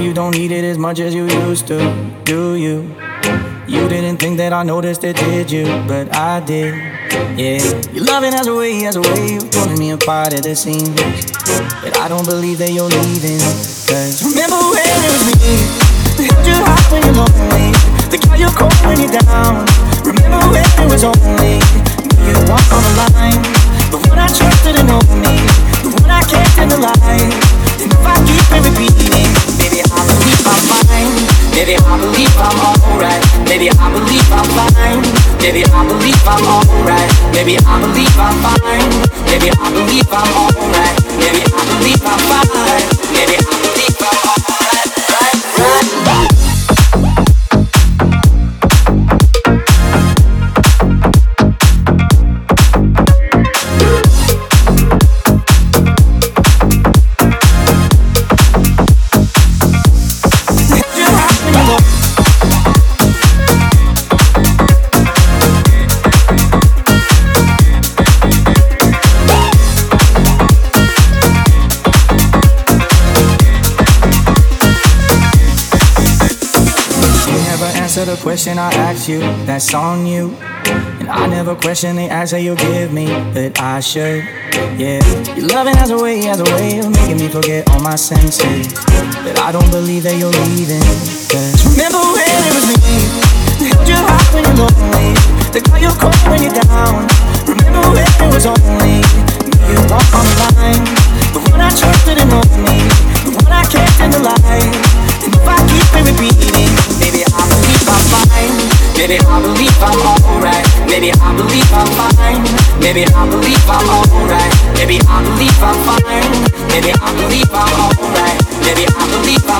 you don't need it as much as you used to, do you? You didn't think that I noticed it, did you? But I did, yeah. Your loving has a way, has a way of pulling me apart at the seams. But I don't believe that you're leaving. Maybe I believe I'm alright. Maybe I believe I'm fine. Maybe I believe I'm alright. Maybe I believe I'm fine. Maybe I believe I'm alright. Answer the question I asked you, that's on you. And I never question the answer you give me, but I should. Yeah, your loving has a way, has a way of making me forget all my senses. But I don't believe that you're leaving. Cause remember when it was me Maybe I believe I'm alright. Maybe I believe I'm fine. Maybe I believe I'm alright. Maybe I believe I'm fine. Maybe I believe I'm alright. Maybe I believe I'm